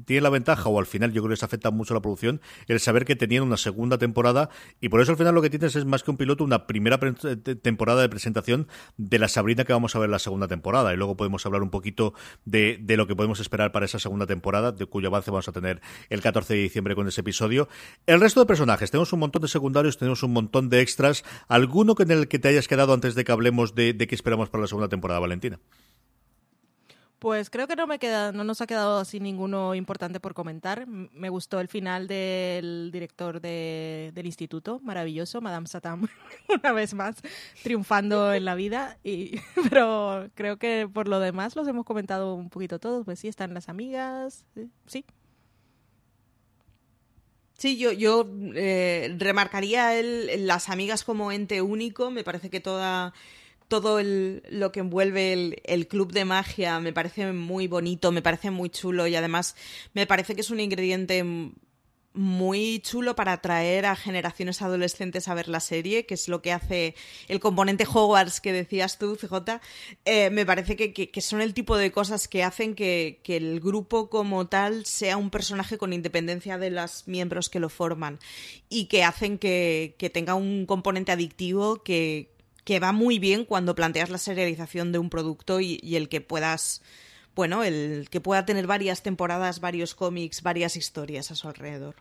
S1: tiene la ventaja, o al final yo creo que les afecta mucho la producción, el saber que tenían una segunda temporada. Y por eso al final lo que tienes es más que un piloto, una primera temporada de presentación de la Sabrina que vamos a ver la segunda temporada. Y luego podemos hablar un poquito de, de lo que podemos esperar para esa segunda temporada, de cuyo avance vamos a tener el 14 de diciembre con ese episodio. El resto de personajes, tenemos un montón de segundos tenemos un montón de extras. ¿Alguno en el que te hayas quedado antes de que hablemos de, qué esperamos para la segunda temporada, Valentina?
S2: Pues creo que no me queda, no nos ha quedado así ninguno importante por comentar. Me gustó el final del director del instituto, maravilloso, Madame Satam, una vez más, triunfando en la vida. Y, pero creo que por lo demás los hemos comentado un poquito todos. Pues sí, están las amigas, sí,
S3: Sí, yo, yo eh, remarcaría el, las amigas como ente único. Me parece que toda todo el, lo que envuelve el, el, club de magia me parece muy bonito, me parece muy chulo y además me parece que es un ingrediente muy chulo para atraer a generaciones adolescentes a ver la serie, que es lo que hace el componente Hogwarts que decías tú, CJ. Eh, me parece que, son el tipo de cosas que hacen que, el grupo como tal sea un personaje con independencia de los miembros que lo forman y que hacen que, tenga un componente adictivo que, va muy bien cuando planteas la serialización de un producto y el que puedas bueno, el que pueda tener varias temporadas, varios cómics, varias historias a su alrededor.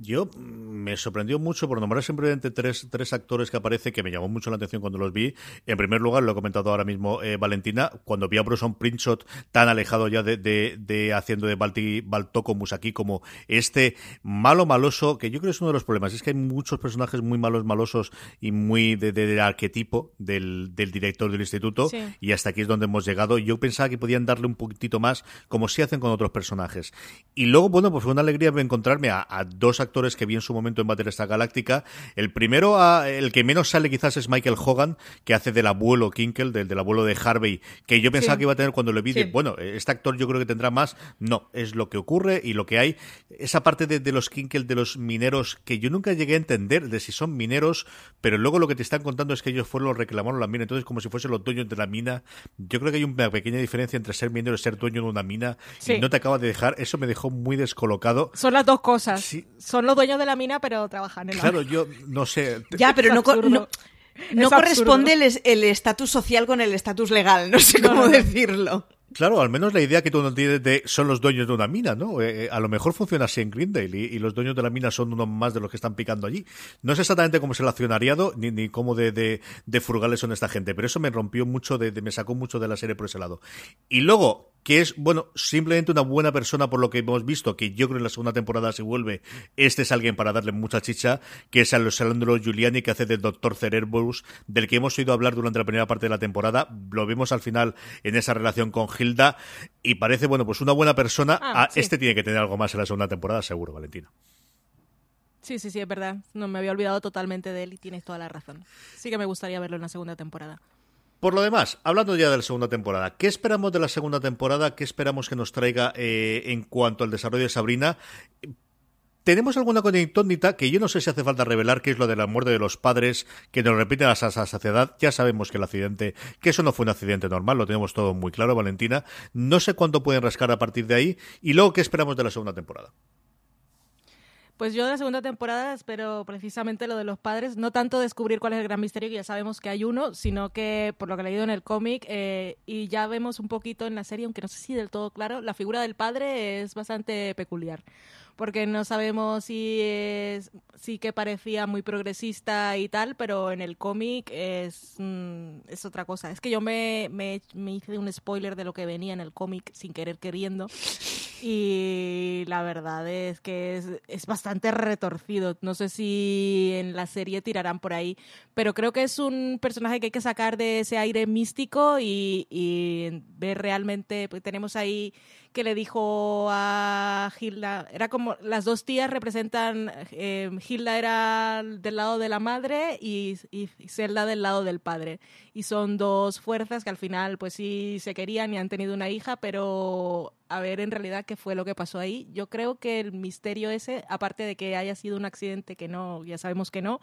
S1: Yo me sorprendió mucho por nombrar simplemente tres, tres actores que aparecen que me llamó mucho la atención cuando los vi. En primer lugar, lo he comentado ahora mismo eh, Valentina, cuando vi a Bruce Prinshot tan alejado ya de, de, haciendo de Balti, Baltoco Musaki como este malo maloso, que yo creo que es uno de los problemas, es que hay muchos personajes muy malos malosos y muy de, del arquetipo del, del, director del instituto y hasta aquí es donde hemos llegado. Yo pensaba que podían darle un poquitito más como si hacen con otros personajes. Y luego, bueno, pues fue una alegría encontrarme a, a dos actores actores que vi en su momento en esta Galáctica. El primero, el que menos sale quizás es Michael Hogan, que hace del abuelo Kinkel, del, del abuelo de Harvey, que yo pensaba que iba a tener cuando lo vi. bueno, este actor yo creo que tendrá más. No, es lo que ocurre y lo que hay. Esa parte de, los Kinkel, de los mineros, que yo nunca llegué a entender de si son mineros, pero luego lo que te están contando es que ellos fueron los reclamaron la mina, entonces como si fuesen los dueños de la mina. Yo creo que hay una pequeña diferencia entre ser minero y ser dueño de una mina. Y no te acaba de dejar, eso me dejó muy descolocado.
S2: Son las dos cosas. Sí, son los dueños de la mina, pero trabajan en la
S1: Claro, yo no sé.
S3: Ya, pero no, no, corresponde el estatus social con el estatus legal, no sé cómo decirlo.
S1: Claro, al menos la idea que tú no tienes de son los dueños de una mina, ¿no? Eh, eh, a lo mejor funciona así en Greendale y, los dueños de la mina son uno más de los que están picando allí. No sé exactamente cómo es el accionariado ni, ni cómo de, de, de, frugales son esta gente, pero eso me rompió mucho, de, me sacó mucho de la serie por ese lado. Y luego, que es, bueno, simplemente una buena persona por lo que hemos visto, que yo creo que en la segunda temporada se vuelve, este es alguien para darle mucha chicha, que es Alessandro Giuliani, que hace del Doctor Cerebrus, del que hemos oído hablar durante la primera parte de la temporada, lo vemos al final en esa relación con Hilda, y parece, bueno, pues una buena persona, ah, ah, este tiene que tener algo más en la segunda temporada, seguro, Valentina.
S2: Sí, sí, sí, es verdad. No me había olvidado totalmente de él y tienes toda la razón. Sí que me gustaría verlo en la segunda temporada.
S1: Por lo demás, hablando ya de la segunda temporada, ¿qué esperamos de la segunda temporada? ¿Qué esperamos que nos traiga eh, en cuanto al desarrollo de Sabrina? Tenemos alguna incógnita que yo no sé si hace falta revelar, que es lo de la muerte de los padres, que nos repite a la saciedad. Ya sabemos que el accidente, que eso no fue un accidente normal, lo tenemos todo muy claro, Valentina. No sé cuánto pueden rascar a partir de ahí. Y luego, ¿qué esperamos de la segunda temporada?
S2: Pues yo de la segunda temporada espero precisamente lo de los padres, no tanto descubrir cuál es el gran misterio, que ya sabemos que hay uno, sino que, por lo que he leído en el cómic, eh, y ya vemos un poquito en la serie, aunque no sé si del todo claro, la figura del padre es bastante peculiar porque no sabemos si es, sí que parecía muy progresista y tal, pero en el cómic es, mm, es otra cosa. Es que yo me, me, hice un spoiler de lo que venía en el cómic sin querer queriendo y la verdad es que es, es, bastante retorcido. No sé si en la serie tirarán por ahí, pero creo que es un personaje que hay que sacar de ese aire místico y, y ver realmente, pues tenemos ahí que le dijo a Hilda, era como las dos tías representan, eh, Hilda era del lado de la madre y, y Zelda del lado del padre. Y son dos fuerzas que al final pues sí se querían y han tenido una hija, pero a ver en realidad qué fue lo que pasó ahí. Yo creo que el misterio ese, aparte de que haya sido un accidente que no, ya sabemos que no,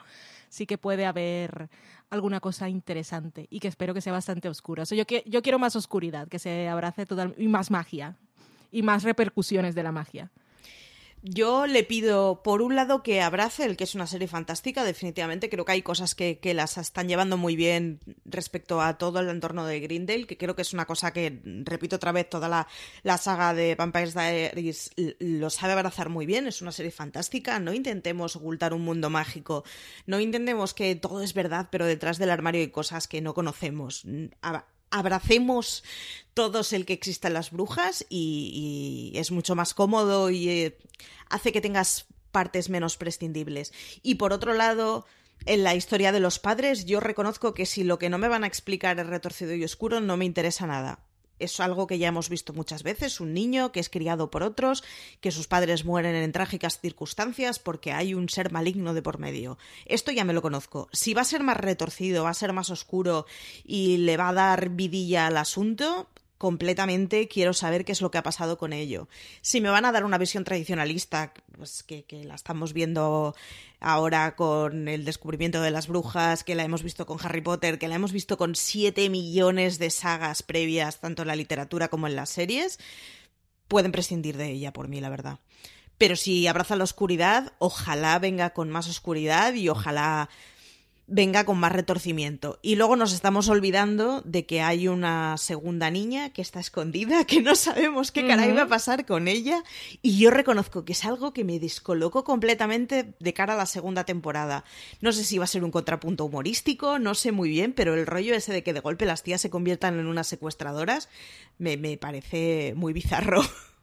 S2: sí que puede haber alguna cosa interesante y que espero que sea bastante oscura. O sea, yo, yo quiero más oscuridad, que se abrace totalmente y más magia y más repercusiones de la magia.
S3: Yo le pido, por un lado, que abrace el que es una serie fantástica. Definitivamente creo que hay cosas que, que, las están llevando muy bien respecto a todo el entorno de Grindel, que creo que es una cosa que, repito otra vez, toda la, la saga de Vampires Diaries lo sabe abrazar muy bien. Es una serie fantástica. No intentemos ocultar un mundo mágico. No intentemos que todo es verdad, pero detrás del armario hay cosas que no conocemos abracemos todos el que existan las brujas y, es mucho más cómodo y eh, hace que tengas partes menos prescindibles. Y por otro lado, en la historia de los padres, yo reconozco que si lo que no me van a explicar es retorcido y oscuro, no me interesa nada es algo que ya hemos visto muchas veces, un niño que es criado por otros, que sus padres mueren en trágicas circunstancias porque hay un ser maligno de por medio. Esto ya me lo conozco. Si va a ser más retorcido, va a ser más oscuro y le va a dar vidilla al asunto, completamente quiero saber qué es lo que ha pasado con ello. Si me van a dar una visión tradicionalista, pues que, que, la estamos viendo ahora con el descubrimiento de las brujas, que la hemos visto con Harry Potter, que la hemos visto con siete millones de sagas previas, tanto en la literatura como en las series, pueden prescindir de ella por mí, la verdad. Pero si abraza la oscuridad, ojalá venga con más oscuridad y ojalá venga con más retorcimiento. Y luego nos estamos olvidando de que hay una segunda niña que está escondida, que no sabemos qué caray va a pasar con ella. Y yo reconozco que es algo que me descolocó completamente de cara a la segunda temporada. No sé si va a ser un contrapunto humorístico, no sé muy bien, pero el rollo ese de que de golpe las tías se conviertan en unas secuestradoras me, me parece muy bizarro.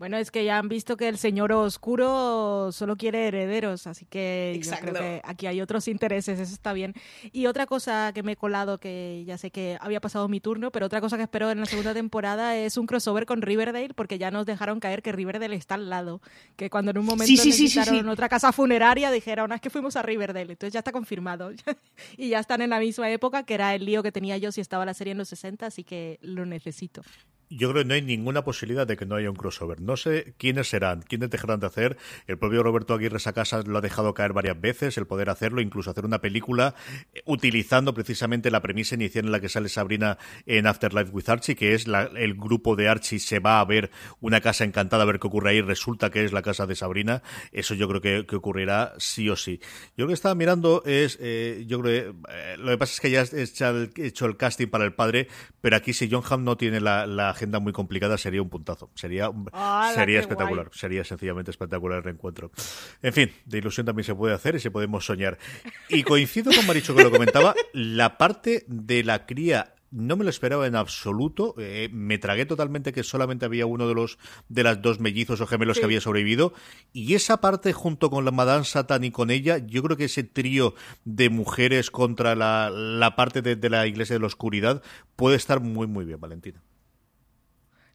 S2: Bueno, es que ya han visto que el señor oscuro solo quiere herederos, así que yo creo que aquí hay otros intereses, eso está bien. Y otra cosa que me he colado, que ya sé que había pasado mi turno, pero otra cosa que espero en la segunda temporada es un crossover con Riverdale, porque ya nos dejaron caer que Riverdale está al lado. Que cuando en un momento sí, necesitaron otra casa funeraria, dijeron, es que fuimos a Riverdale, entonces ya está confirmado. y ya están en la misma época, que era el lío que tenía yo si estaba la serie en los 60, así que lo necesito
S1: yo creo que no hay ninguna posibilidad de que no haya un crossover. No sé quiénes serán, quiénes dejarán de hacer. El propio Roberto Aguirre Sacasa lo ha dejado caer varias veces, el poder hacerlo, incluso hacer una película eh, utilizando precisamente la premisa inicial en la que sale Sabrina en Afterlife with Archie, que es el grupo de Archie se va a ver una casa encantada a ver qué ocurre ahí, resulta que es la casa de Sabrina. Eso yo creo que, ocurrirá sí o sí. Yo lo que estaba mirando es, eh, yo creo que eh, lo que pasa es que ya he hecho el, casting para el padre, pero aquí si John Hamm no tiene la, la agenda muy complicada sería un puntazo. Sería, sería espectacular. Sería sencillamente espectacular el reencuentro. En fin, de ilusión también se puede hacer y se podemos soñar. Y coincido con Maricho que lo comentaba, la parte de la cría no me lo esperaba en absoluto. Eh, me tragué totalmente que solamente había uno de los de las dos mellizos o gemelos que había sobrevivido. Y esa parte, junto con la Madame Satan y con ella, yo creo que ese trío de mujeres contra la, la parte de, de la Iglesia de la Oscuridad puede estar muy, muy bien, Valentina.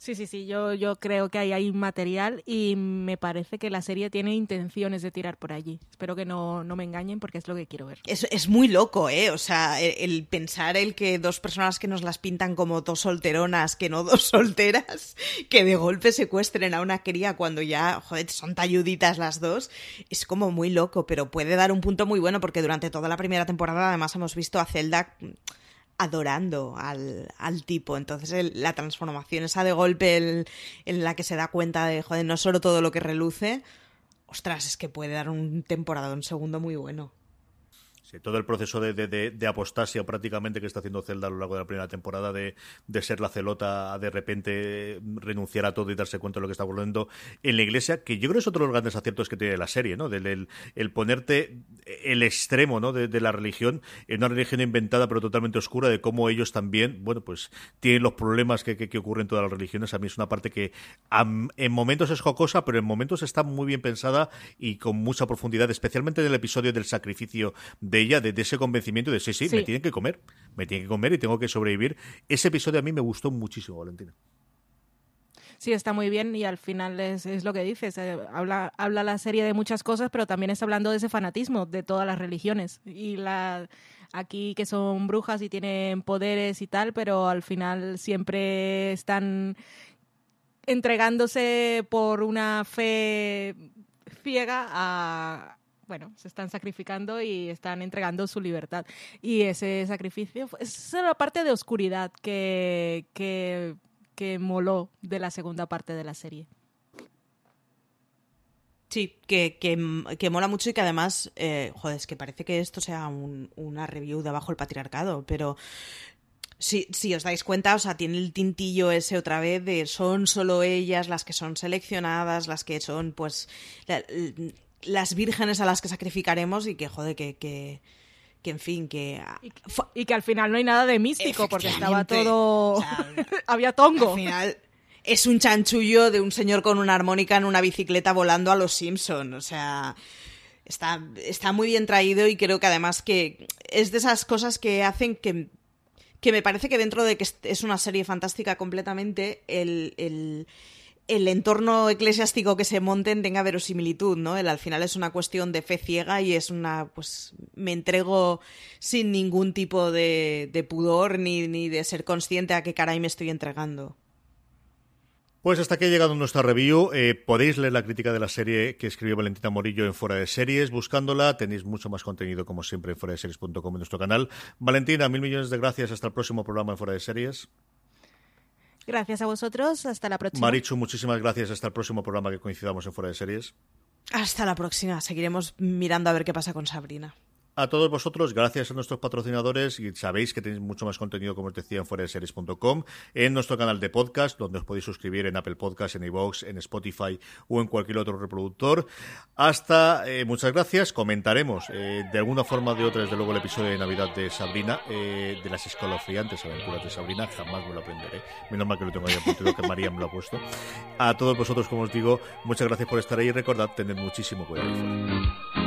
S2: Sí, sí, sí, yo, yo creo que ahí hay material y me parece que la serie tiene intenciones de tirar por allí. Espero que no, no me engañen porque es lo que quiero ver.
S3: Es, es muy loco, ¿eh? O sea, el, pensar el que dos personas que nos las pintan como dos solteronas, que no dos solteras, que de golpe secuestren a una cría cuando ya, joder, son talluditas las dos, es como muy loco, pero puede dar un punto muy bueno porque durante toda la primera temporada además hemos visto a Zelda adorando al, al tipo. Entonces la transformación esa de golpe en la que se da cuenta de, joder, no solo todo lo que reluce, ostras, es que puede dar un temporada, un segundo muy bueno.
S1: Todo el proceso de, de, apostasia prácticamente que está haciendo Zelda a lo largo de la primera temporada, de, ser la celota a de repente renunciar a todo y darse cuenta de lo que está ocurriendo en la iglesia, que yo creo que es otro de los grandes aciertos que tiene la serie, ¿no? Del, el, ponerte el extremo ¿no? de, la religión en una religión inventada pero totalmente oscura, de cómo ellos también, bueno, pues tienen los problemas que, que, ocurren en todas las religiones. A mí es una parte que en momentos es jocosa, pero en momentos está muy bien pensada y con mucha profundidad, especialmente en el episodio del sacrificio de ella, de, ese convencimiento de sí, sí, me tienen que comer, me tienen que comer y tengo que sobrevivir. Ese episodio a mí me gustó muchísimo, Valentina.
S2: Sí, está muy bien y al final es, es lo que dices. Eh, habla, habla la serie de muchas cosas, pero también está hablando de ese fanatismo de todas las religiones. Y la, aquí que son brujas y tienen poderes y tal, pero al final siempre están entregándose por una fe ciega a, bueno, se están sacrificando y están entregando su libertad. Y ese sacrificio, es la parte de oscuridad que, que, que moló de la segunda parte de la serie.
S3: Sí, que, que, mola mucho y que además, eh, joder, es que parece que esto sea una review de abajo el patriarcado, pero si os dais cuenta, o sea, tiene el tintillo ese otra vez de son solo ellas las que son seleccionadas, las que son, pues, las vírgenes a las que sacrificaremos y que, joder, que, que, que en fin, que...
S2: Y, que al final no hay nada de místico porque estaba todo... Había tongo.
S3: Al final es un chanchullo de un señor con una armónica en una bicicleta volando a los Simpson, o sea... Está, está muy bien traído y creo que además que es de esas cosas que hacen que que me parece que dentro de que es una serie fantástica completamente, el, el entorno eclesiástico que se monten tenga verosimilitud, ¿no? El, al final es una cuestión de fe ciega y es una, pues, me entrego sin ningún tipo de, de pudor ni, ni de ser consciente a qué caray me estoy entregando.
S1: Pues hasta aquí ha llegado nuestra review. Eh, podéis leer la crítica de la serie que escribió Valentina Morillo en Fuera de Series. Buscándola, tenéis mucho más contenido, como siempre, en fuera de series.com en nuestro canal. Valentina, mil millones de gracias. Hasta el próximo programa en Fuera de Series.
S2: Gracias a vosotros. Hasta la próxima.
S1: Marichu, muchísimas gracias. Hasta el próximo programa que coincidamos en Fuera de Series.
S3: Hasta la próxima. Seguiremos mirando a ver qué pasa con Sabrina.
S1: A todos vosotros, gracias a nuestros patrocinadores, y sabéis que tenéis mucho más contenido, como os decía, en fuera series.com, en nuestro canal de podcast, donde os podéis suscribir en Apple Podcasts, en iVoox, en Spotify o en cualquier otro reproductor. Hasta, eh, muchas gracias. Comentaremos eh, de alguna forma o de otra, desde luego, el episodio de Navidad de Sabrina, eh, de las escalofriantes aventuras de Sabrina. Jamás me lo aprenderé. Menos mal que lo tengo ahí apuntado, que María me lo ha puesto. A todos vosotros, como os digo, muchas gracias por estar ahí y recordad tener muchísimo cuidado.